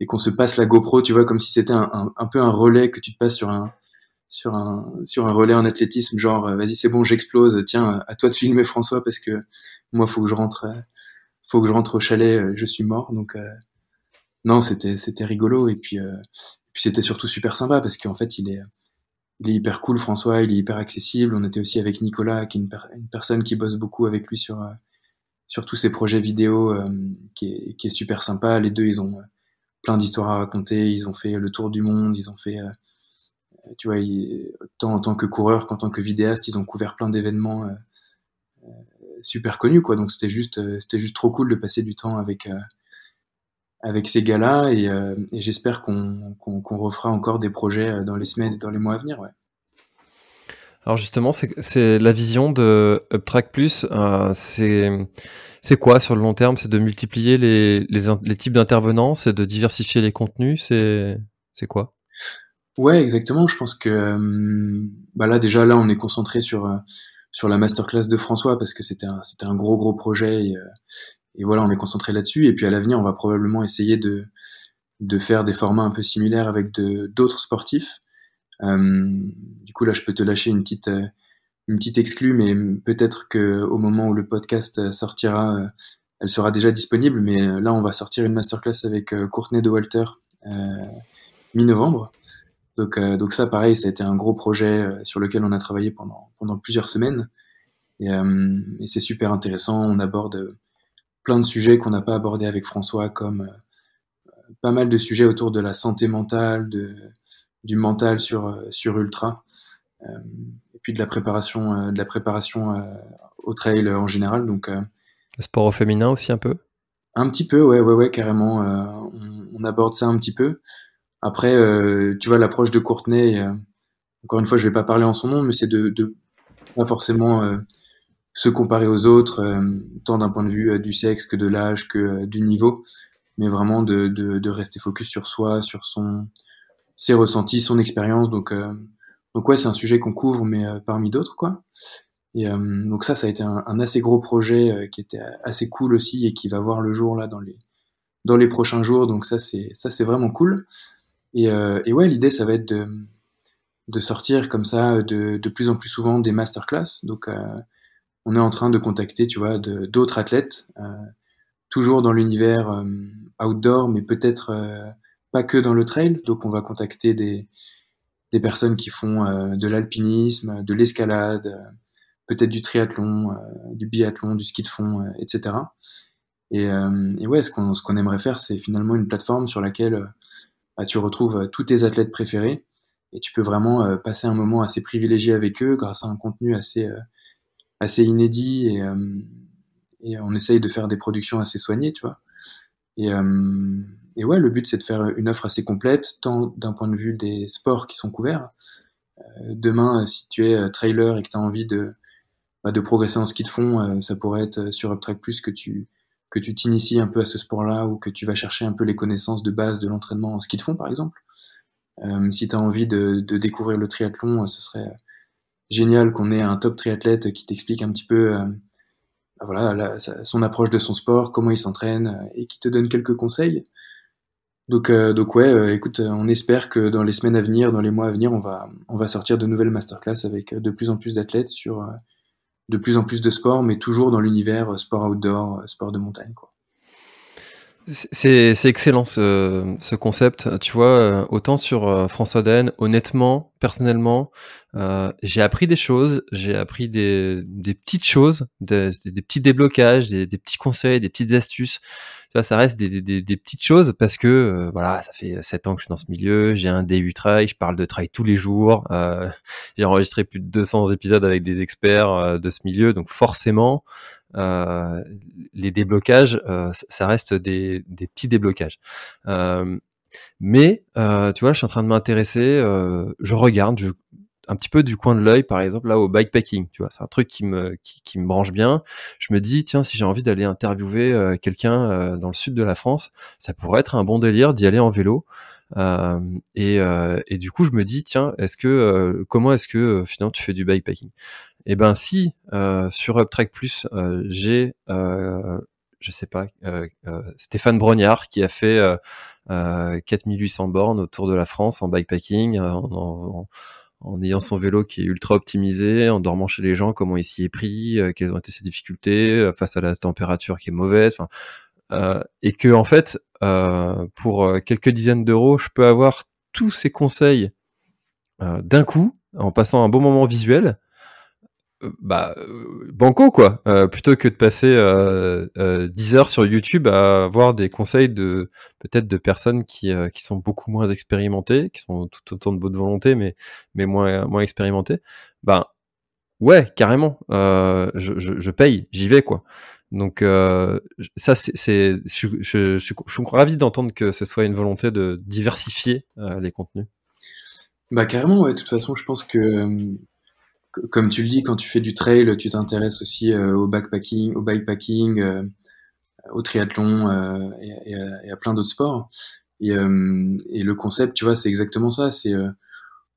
et qu'on se passe la GoPro, tu vois, comme si c'était un, un, peu un relais que tu te passes sur un, sur un, sur un relais en athlétisme, genre, vas-y, c'est bon, j'explose, tiens, à toi de filmer François parce que moi, faut que je rentre, euh, faut que je rentre au chalet, euh, je suis mort. Donc, euh, non, c'était, c'était rigolo. Et puis, puis c'était surtout super sympa parce qu'en fait, il est, il est hyper cool, François, il est hyper accessible. On était aussi avec Nicolas, qui est une, personne qui bosse beaucoup avec lui sur, sur tous ses projets vidéo, qui, est, qui est super sympa. Les deux, ils ont plein d'histoires à raconter. Ils ont fait le tour du monde, ils ont fait, tu vois, tant en tant que coureur qu'en tant que vidéaste, ils ont couvert plein d'événements super connu quoi donc c'était juste euh, c'était juste trop cool de passer du temps avec euh, avec ces gars-là et, euh, et j'espère qu'on refera encore des projets dans les semaines dans les mois à venir ouais.
Alors justement, c'est la vision de UpTrack Plus. Euh, c'est quoi sur le long terme? C'est de multiplier les, les, les types d'intervenants, c'est de diversifier les contenus, c'est quoi?
Ouais, exactement. Je pense que bah là déjà là on est concentré sur sur la masterclass de François parce que c'était un, c'était un gros gros projet et, euh, et, voilà, on est concentré là-dessus. Et puis à l'avenir, on va probablement essayer de, de faire des formats un peu similaires avec d'autres sportifs. Euh, du coup, là, je peux te lâcher une petite, euh, une petite exclue, mais peut-être que au moment où le podcast sortira, elle sera déjà disponible. Mais là, on va sortir une masterclass avec Courtenay de Walter mi-novembre. Donc, euh, donc ça, pareil, ça a été un gros projet euh, sur lequel on a travaillé pendant, pendant plusieurs semaines. Euh, et c'est super intéressant. On aborde plein de sujets qu'on n'a pas abordés avec François, comme pas mal de sujets autour de la santé mentale, de, du mental sur, sur Ultra, et puis de la préparation, de la préparation au trail en général. Donc,
le sport au féminin aussi un peu?
Un petit peu, ouais, ouais, ouais, carrément. On, on, aborde ça un petit peu. Après, euh, tu vois, l'approche de Courtenay, euh, encore une fois, je vais pas parler en son nom, mais c'est de, de pas forcément euh, se comparer aux autres, tant d'un point de vue du sexe que de l'âge que du niveau, mais vraiment de, de, de, rester focus sur soi, sur son ses ressentis, son expérience. Donc, donc ouais, c'est un sujet qu'on couvre, mais parmi d'autres, quoi. Et donc ça, ça a été un, un assez gros projet qui était assez cool aussi et qui va voir le jour là dans les dans les prochains jours. Donc ça, c'est ça, c'est vraiment cool. Et, euh, et ouais, l'idée, ça va être de, de sortir comme ça de, de plus en plus souvent des masterclass. Donc, euh, on est en train de contacter, tu vois, d'autres athlètes, euh, toujours dans l'univers euh, outdoor, mais peut-être euh, pas que dans le trail. Donc, on va contacter des, des personnes qui font de l'alpinisme, de l'escalade, peut-être du triathlon, du biathlon, du ski de fond, etc. Et, et ouais, ce qu'on aimerait faire, c'est finalement une plateforme sur laquelle bah, tu retrouves euh, tous tes athlètes préférés et tu peux vraiment euh, passer un moment assez privilégié avec eux grâce à un contenu assez, euh, assez inédit et, et on essaye de faire des productions assez soignées, tu vois. Et, et ouais, le but c'est de faire une offre assez complète, tant d'un point de vue des sports qui sont couverts. demain, si tu es trailer et que tu as envie de, bah, de progresser en ski de fond, ça pourrait être sur UpTrack Plus que tu, que tu t'inities un peu à ce sport-là ou que tu vas chercher un peu les connaissances de base de l'entraînement en ski de fond, par exemple. Euh, si tu as envie de, de, découvrir le triathlon, euh, ce serait génial qu'on ait un top triathlète qui t'explique un petit peu euh, bah voilà, la, son approche de son sport, comment il s'entraîne euh, et qui te donne quelques conseils. Donc, euh, donc ouais, écoute, on espère que dans les semaines à venir, dans les mois à venir, on va, on va sortir de nouvelles masterclass avec de plus en plus d'athlètes sur de plus en plus de sport, mais toujours dans l'univers euh, sport outdoor, euh, sport de montagne. Quoi.
C'est, excellent ce, concept. Tu vois, euh, autant sur François Den, honnêtement, personnellement, j'ai appris des choses, j'ai appris des, petites choses, des, petits déblocages, des, petits conseils, des petites astuces. Ça reste des, petites choses parce que euh, voilà, ça fait sept ans que je suis dans ce milieu, j'ai un DU trail, je parle de trail tous les jours, euh, (laughs) j'ai enregistré plus de 200 épisodes avec des experts euh, de ce milieu, donc forcément, euh, les déblocages, ça reste des, des petits déblocages. mais tu vois, je suis en train de m'intéresser, je regarde, je, un petit peu du coin de l'œil, par exemple, là, au bikepacking, tu vois, c'est un truc qui me, qui, me branche bien. Je me dis, tiens, si j'ai envie d'aller interviewer euh, quelqu'un euh, dans le sud de la France, ça pourrait être un bon délire d'y aller en vélo. Euh, et, et, du coup, je me dis, tiens, est-ce que, comment est-ce que finalement tu fais du bikepacking? Eh ben, si sur UpTrack Plus, j'ai, je sais pas, Stéphane Brognard qui a fait 4800 bornes autour de la France en bikepacking, ayant son vélo qui est ultra optimisé, en dormant chez les gens, comment il s'y est pris, euh, quelles ont été ses difficultés euh, face à la température qui est mauvaise, euh, et que en fait, pour quelques dizaines d'euros, je peux avoir tous ces conseils d'un coup, en passant un bon moment visuel, euh, bah euh, banco quoi. Euh, plutôt que de passer euh, 10 heures sur YouTube à avoir des conseils de peut-être de personnes qui, qui sont beaucoup moins expérimentées qui sont tout autant de bonne volonté mais mais moins moins expérimentées bah ouais carrément je, je, paye j'y vais quoi. Donc ça c'est je, je, je, suis ravi d'entendre que ce soit une volonté de diversifier les contenus.
Bah carrément ouais. De toute façon je pense que comme tu le dis, quand tu fais du trail, tu t'intéresses aussi euh, au backpacking, au bikepacking, euh, au triathlon euh, et, à, plein d'autres sports. Et, le concept, tu vois, c'est exactement ça.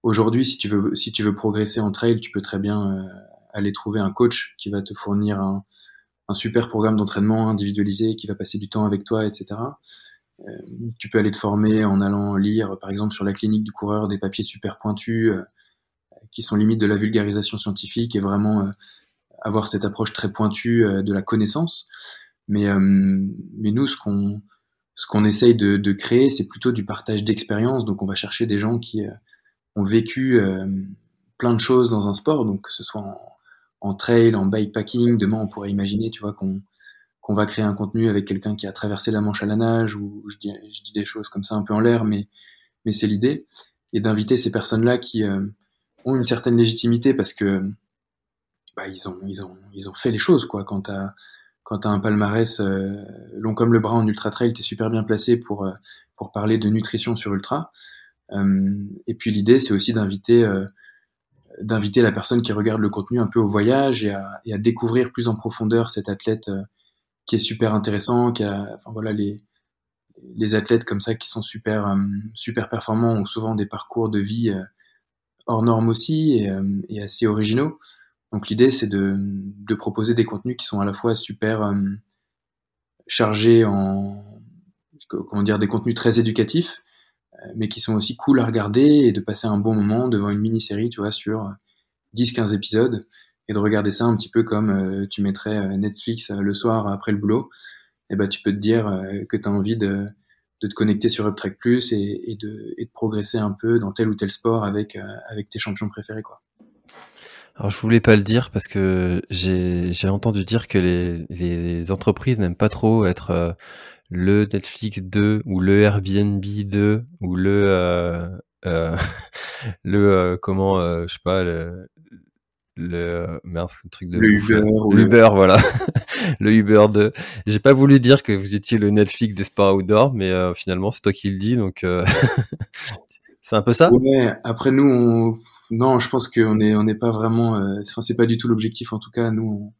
Aujourd'hui, si tu veux, progresser en trail, tu peux très bien aller trouver un coach qui va te fournir un super programme d'entraînement individualisé, qui va passer du temps avec toi, etc. tu peux aller te former en allant lire, par exemple, sur la clinique du coureur, des papiers super pointus qui sont limites de la vulgarisation scientifique et vraiment euh, avoir cette approche très pointue euh, de la connaissance. Mais, euh, mais nous, ce qu'on ce qu'on essaye de, de créer, c'est plutôt du partage d'expérience. Donc, on va chercher des gens qui ont vécu plein de choses dans un sport, donc que ce soit en, en trail, en bikepacking. Demain, on pourrait imaginer, tu vois, qu'on qu'on va créer un contenu avec quelqu'un qui a traversé la Manche à la nage, ou je dis, je dis des choses comme ça un peu en l'air, mais, mais c'est l'idée, et d'inviter ces personnes-là qui, ont une certaine légitimité parce que bah, ils ont ils ont ils ont fait les choses quoi. Quand t'as quand t'as un palmarès euh, long comme le bras en ultra trail, t'es super bien placé pour euh, pour parler de nutrition sur ultra. Euh, et puis l'idée c'est aussi d'inviter d'inviter la personne qui regarde le contenu un peu au voyage et à, et à découvrir plus en profondeur cet athlète qui est super intéressant, qui a enfin voilà les les athlètes comme ça qui sont super super performants ont souvent des parcours de vie hors normes aussi et, euh, et assez originaux. Donc l'idée c'est de, proposer des contenus qui sont à la fois super euh, chargés en comment dire des contenus très éducatifs, euh, mais qui sont aussi cool à regarder et de passer un bon moment devant une mini-série, tu vois, sur 10-15 épisodes et de regarder ça un petit peu comme tu mettrais Netflix le soir après le boulot. Et bah tu peux te dire que tu as envie de, de te connecter sur UpTrack Plus et, de, progresser un peu dans tel ou tel sport avec, euh, avec tes champions préférés. Quoi.
Alors je voulais pas le dire parce que j'ai entendu dire que les, entreprises n'aiment pas trop être euh, le Netflix 2 ou le Airbnb 2 ou le euh (laughs) le comment je sais pas le, le merde, le truc de
le Uber,
Uber, voilà, (laughs) le Uber de. J'ai pas voulu dire que vous étiez le Netflix des sports outdoor, mais euh, finalement c'est toi qui le dis, donc euh, (laughs) c'est un peu ça?
Ouais. Après nous, on... non, je pense qu'on est on n'est pas vraiment. Euh, enfin, c'est pas du tout l'objectif en tout cas. Nous, on...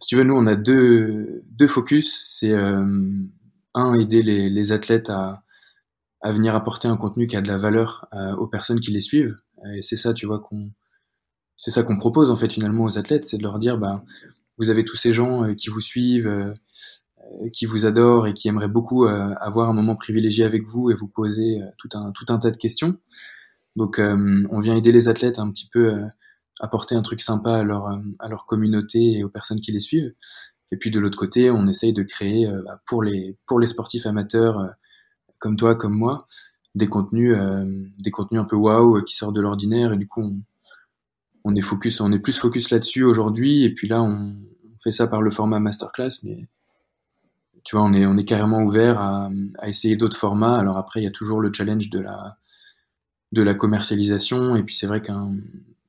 si tu veux, nous on a deux deux focus. C'est un aider les, les athlètes à à venir apporter un contenu qui a de la valeur aux personnes qui les suivent. Et c'est ça, tu vois, qu'on c'est ça qu'on propose en fait finalement aux athlètes, c'est de leur dire bah vous avez tous ces gens euh, qui vous suivent, euh, euh, qui vous adorent et qui aimeraient beaucoup avoir un moment privilégié avec vous et vous poser tout un tout un tas de questions. Donc on vient aider les athlètes un petit peu apporter un truc sympa à leur à leur communauté et aux personnes qui les suivent. Et puis de l'autre côté, on essaye de créer bah, pour les pour les sportifs amateurs comme toi, comme moi, des contenus des contenus un peu waouh qui sortent de l'ordinaire et du coup on est focus, on est plus focus là-dessus aujourd'hui. Et puis là, on, fait ça par le format masterclass, mais tu vois, on est, on est carrément ouvert à, essayer d'autres formats. Alors après, il y a toujours le challenge de la, de la commercialisation. Et puis c'est vrai qu'un,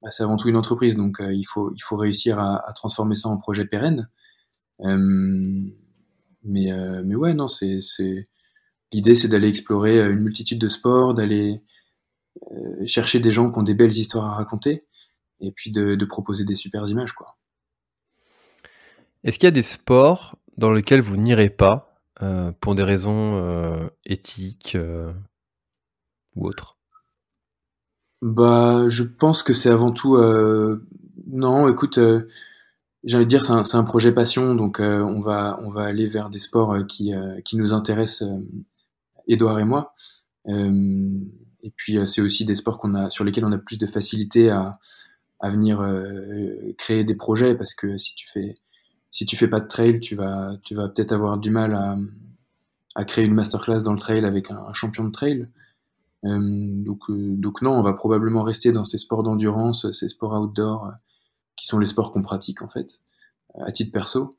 bah, c'est avant tout une entreprise, donc euh, il faut, il faut réussir à, transformer ça en projet pérenne. Euh, mais, euh, mais ouais, non, c'est, c'est, l'idée, c'est d'aller explorer une multitude de sports, d'aller chercher des gens qui ont des belles histoires à raconter, et puis de, de proposer des super images, quoi.
Est-ce qu'il y a des sports dans lesquels vous n'irez pas euh, pour des raisons euh, éthiques euh, ou autres?
Bah, je pense que c'est avant tout. Non, écoute, j'ai envie de dire, c'est un, un, projet passion, donc on va on va aller vers des sports qui qui nous intéressent, Edouard et moi. et puis c'est aussi des sports qu'on a sur lesquels on a plus de facilité à à venir créer des projets parce que si tu fais si tu fais pas de trail, tu vas, tu vas peut-être avoir du mal à, créer une masterclass dans le trail avec un, champion de trail. Euh, donc, euh, donc non, on va probablement rester dans ces sports d'endurance, ces sports outdoor, euh, qui sont les sports qu'on pratique en fait, à titre perso.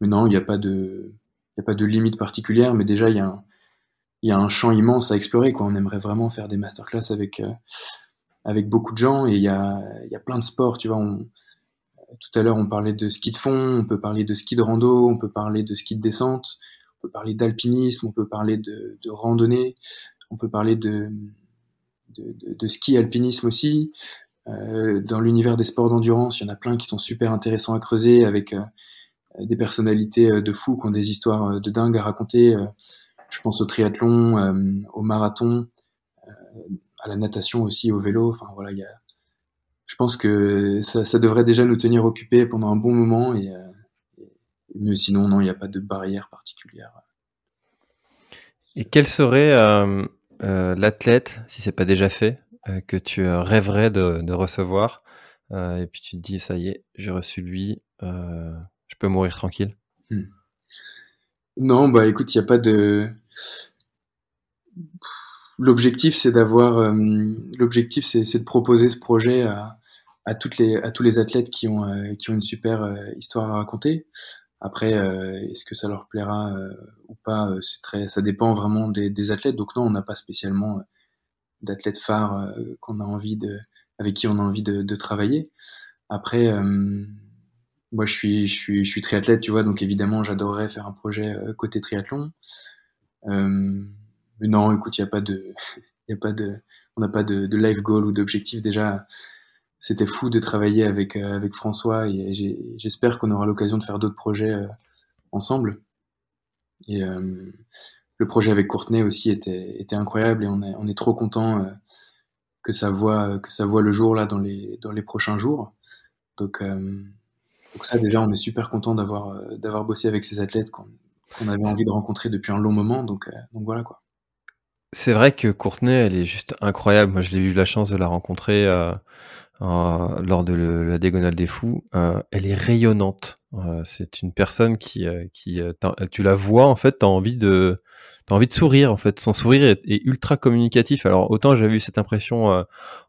Mais non, il n'y a pas de, il a pas de limite particulière, mais déjà il y a un, il y a un champ immense à explorer. Quoi. On aimerait vraiment faire des masterclass avec, avec beaucoup de gens et il y a, y a plein de sports. Tu vois, on, tout à l'heure, on parlait de ski de fond, on peut parler de ski de rando, on peut parler de ski de descente, on peut parler d'alpinisme, on peut parler de, randonnée, on peut parler de, de, ski alpinisme aussi. Euh, dans l'univers des sports d'endurance, il y en a plein qui sont super intéressants à creuser avec euh, des personnalités euh, de fous qui ont des histoires de dingue à raconter. Je pense au triathlon, au marathon, à la natation aussi, au vélo. Enfin voilà, il y a, je pense que ça, ça, devrait déjà nous tenir occupés pendant un bon moment. Et, euh, mais sinon, non, il n'y a pas de barrière particulière.
Et quel serait euh, euh, l'athlète, si c'est pas déjà fait, que tu rêverais de, de recevoir Et puis tu te dis, ça y est, j'ai reçu lui, je peux mourir tranquille?
Hmm. Non, bah écoute, il n'y a pas de. L'objectif, c'est d'avoir. L'objectif, c'est de proposer ce projet à, à toutes les à tous les athlètes qui ont euh, qui ont une super euh, histoire à raconter. Après, euh, est-ce que ça leur plaira ou pas C'est très, ça dépend vraiment des, des athlètes. Donc non, on n'a pas spécialement d'athlètes phares qu'on a envie de, avec qui on a envie de, de travailler. Après, moi je suis, je suis, je suis triathlète, tu vois, donc évidemment j'adorerais faire un projet côté triathlon. Mais non, écoute, il y a pas de, (laughs) y a pas de, on n'a pas de, de life goal ou d'objectif déjà c'était fou de travailler avec, euh, avec François et j'espère qu'on aura l'occasion de faire d'autres projets euh, ensemble. Et euh, le projet avec Courtenay aussi était, était incroyable et on est, on est trop content que ça voit que ça voit le jour là dans les dans les prochains jours. Donc, donc ça déjà on est super content d'avoir d'avoir bossé avec ces athlètes qu'on avait envie de rencontrer depuis un long moment. Donc donc voilà quoi.
C'est vrai que Courtenay, elle est juste incroyable. Moi, je l'ai eu la chance de la rencontrer euh, euh, lors de la Diagonale des Fous. Euh, elle est rayonnante. Euh, c'est une personne qui, euh, qui euh, tu la vois en fait, t'as envie de, t'as envie de sourire en fait. Son sourire est, ultra communicatif. Alors autant j'avais eu cette impression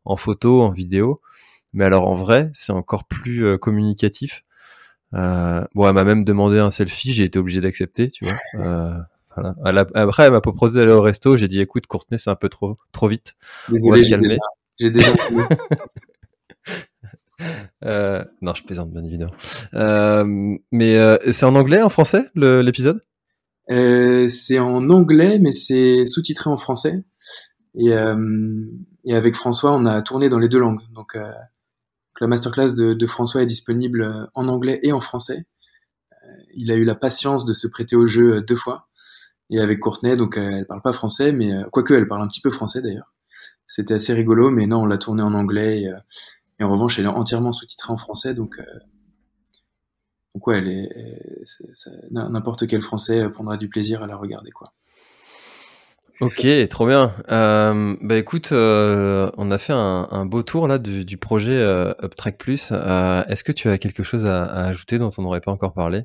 en photo, en vidéo, mais alors en vrai, c'est encore plus communicatif. bon, elle m'a même demandé un selfie, j'ai été obligé d'accepter, tu vois. Voilà. après, elle m'a proposé d'aller au resto. J'ai dit, écoute, Courtenay, c'est un peu trop, trop vite.
Désolé, j'ai déjà. J'ai déjà (laughs)
euh, non, je plaisante bien évidemment. Euh, mais euh, c'est en anglais, en français, l'épisode?
C'est en anglais, mais c'est sous-titré en français. Et, et, avec François, on a tourné dans les deux langues. Donc, la masterclass de, de, François est disponible en anglais et en français. il a eu la patience de se prêter au jeu deux fois et avec Courtenay, donc euh, elle parle pas français, mais euh, quoique elle parle un petit peu français d'ailleurs. C'était assez rigolo, mais non, on l'a tourné en anglais et, euh, et, en revanche, elle est entièrement sous-titrée en français, donc donc ouais, elle est, n'importe quel français prendra du plaisir à la regarder quoi.
Ok, trop bien. Euh, bah écoute, euh, on a fait un, un, beau tour là du, du projet euh, UpTrack Plus. Est-ce que tu as quelque chose à, à ajouter dont on n'aurait pas encore parlé?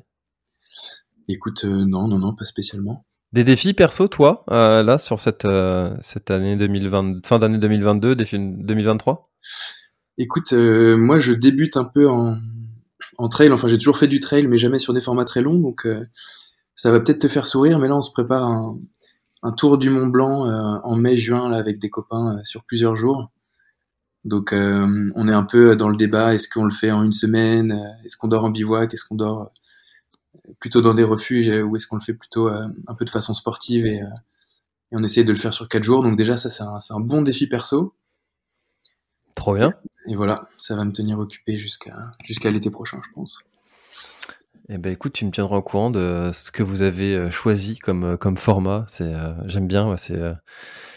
Écoute, non, non, non, pas spécialement.
Des défis perso, toi, euh, là, sur cette, euh, cette année 2020, fin d'année 2022, défi 2023
Écoute, euh, moi, je débute un peu en, en trail. Enfin, j'ai toujours fait du trail, mais jamais sur des formats très longs. Donc, ça va peut-être te faire sourire, mais là, on se prépare un, un tour du Mont Blanc en mai-juin là avec des copains sur plusieurs jours. Donc on est un peu dans le débat. Est-ce qu'on le fait en une semaine? Est-ce qu'on dort en bivouac? Est-ce qu'on dort plutôt dans des refuges ou est-ce qu'on le fait plutôt un peu de façon sportive et, on essaie de le faire sur quatre jours. Donc déjà ça c'est un, un, bon défi perso.
Trop bien.
Et voilà, ça va me tenir occupé jusqu'à jusqu'à l'été prochain, je pense.
Eh ben écoute, tu me tiendras au courant de ce que vous avez euh, choisi comme, euh, comme format. C'est, euh, j'aime bien c'est,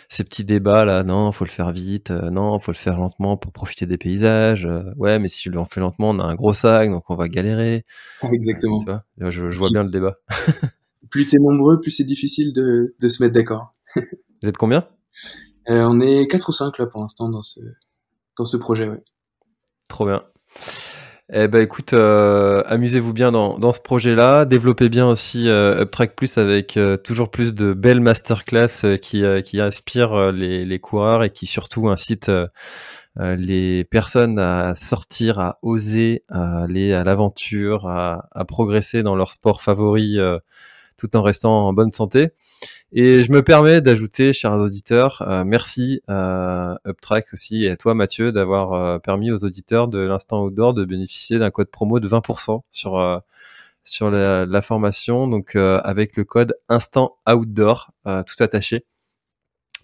ces petits débats là. Non, faut le faire vite. non, faut le faire lentement pour profiter des paysages. ouais, mais si tu le fais lentement, on a un gros sac, donc on va galérer. (laughs)
Exactement.
je, vois bien le débat. (laughs)
plus t'es nombreux, plus c'est difficile de, de, se mettre d'accord.
vous êtes combien?
On est 4 ou 5 là pour l'instant dans ce, dans ce projet. Ouais.
Trop bien. Eh ben écoute, euh, amusez-vous bien dans, dans ce projet-là, développez bien aussi euh, UpTrack Plus avec euh, toujours plus de belles masterclass qui, qui inspirent les, les coureurs et qui surtout incitent les personnes à sortir, à oser, à aller à l'aventure, à, à, progresser dans leur sport favori tout en restant en bonne santé. Et je me permets d'ajouter, chers auditeurs, euh, merci à UpTrack aussi et à toi Mathieu d'avoir euh, permis aux auditeurs de l'instant outdoor de bénéficier d'un code promo de 20% sur euh, sur la, formation, donc avec le code instant outdoor tout attaché,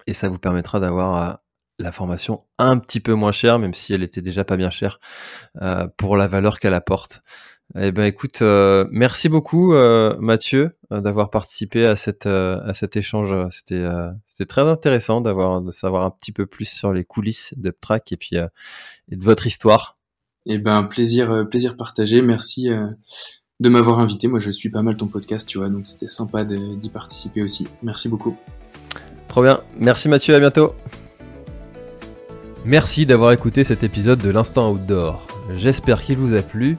et ça vous permettra d'avoir la formation un petit peu moins chère, même si elle était déjà pas bien chère, pour la valeur qu'elle apporte. Eh ben écoute, euh, merci beaucoup euh, Mathieu euh, d'avoir participé à cette à cet échange. C'était c'était très intéressant d'avoir de savoir un petit peu plus sur les coulisses d'UpTrack et puis et de votre histoire.
Eh ben plaisir plaisir partagé. Merci de m'avoir invité. Moi je suis pas mal ton podcast, tu vois, donc c'était sympa d'y participer aussi. Merci beaucoup.
Trop bien. Merci Mathieu, à bientôt. Merci d'avoir écouté cet épisode de l'Instant Outdoor. J'espère qu'il vous a plu.